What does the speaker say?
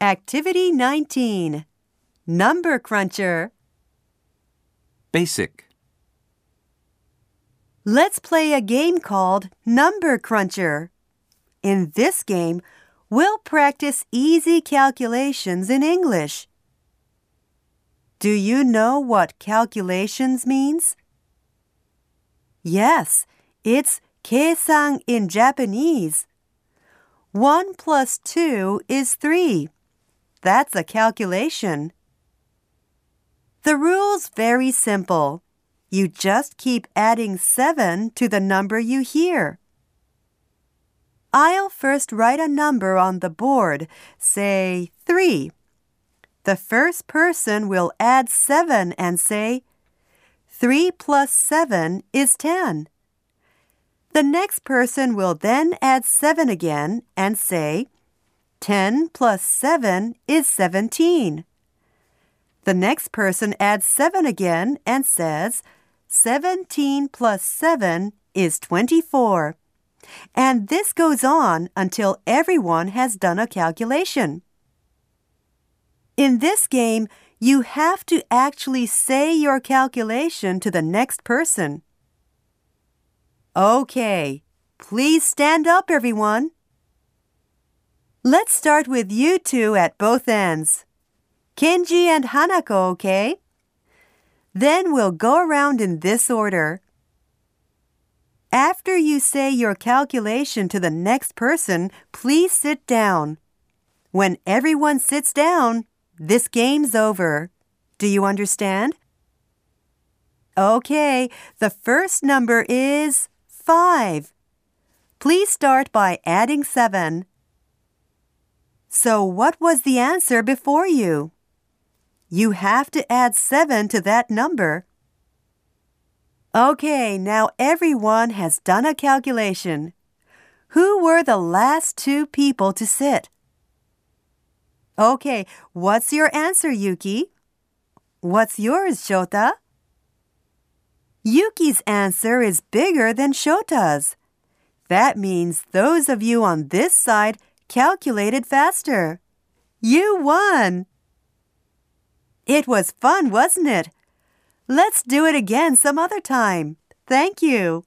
Activity 19 Number Cruncher. Basic. Let's play a game called Number Cruncher. In this game, we'll practice easy calculations in English. Do you know what calculations means? Yes, it's 계산 in Japanese. 1 plus 2 is 3. That's a calculation. The rule's very simple. You just keep adding 7 to the number you hear. I'll first write a number on the board, say 3. The first person will add 7 and say, 3 plus 7 is 10. The next person will then add 7 again and say, 10 plus 7 is 17. The next person adds 7 again and says, 17 plus 7 is 24. And this goes on until everyone has done a calculation. In this game, you have to actually say your calculation to the next person. Okay, please stand up, everyone. Let's start with you two at both ends. Kenji and Hanako, okay? Then we'll go around in this order. After you say your calculation to the next person, please sit down. When everyone sits down, this game's over. Do you understand? Okay, the first number is 5. Please start by adding 7. So, what was the answer before you? You have to add 7 to that number. Okay, now everyone has done a calculation. Who were the last two people to sit? Okay, what's your answer, Yuki? What's yours, Shota? Yuki's answer is bigger than Shota's. That means those of you on this side calculated faster. You won! It was fun, wasn't it? Let's do it again some other time. Thank you.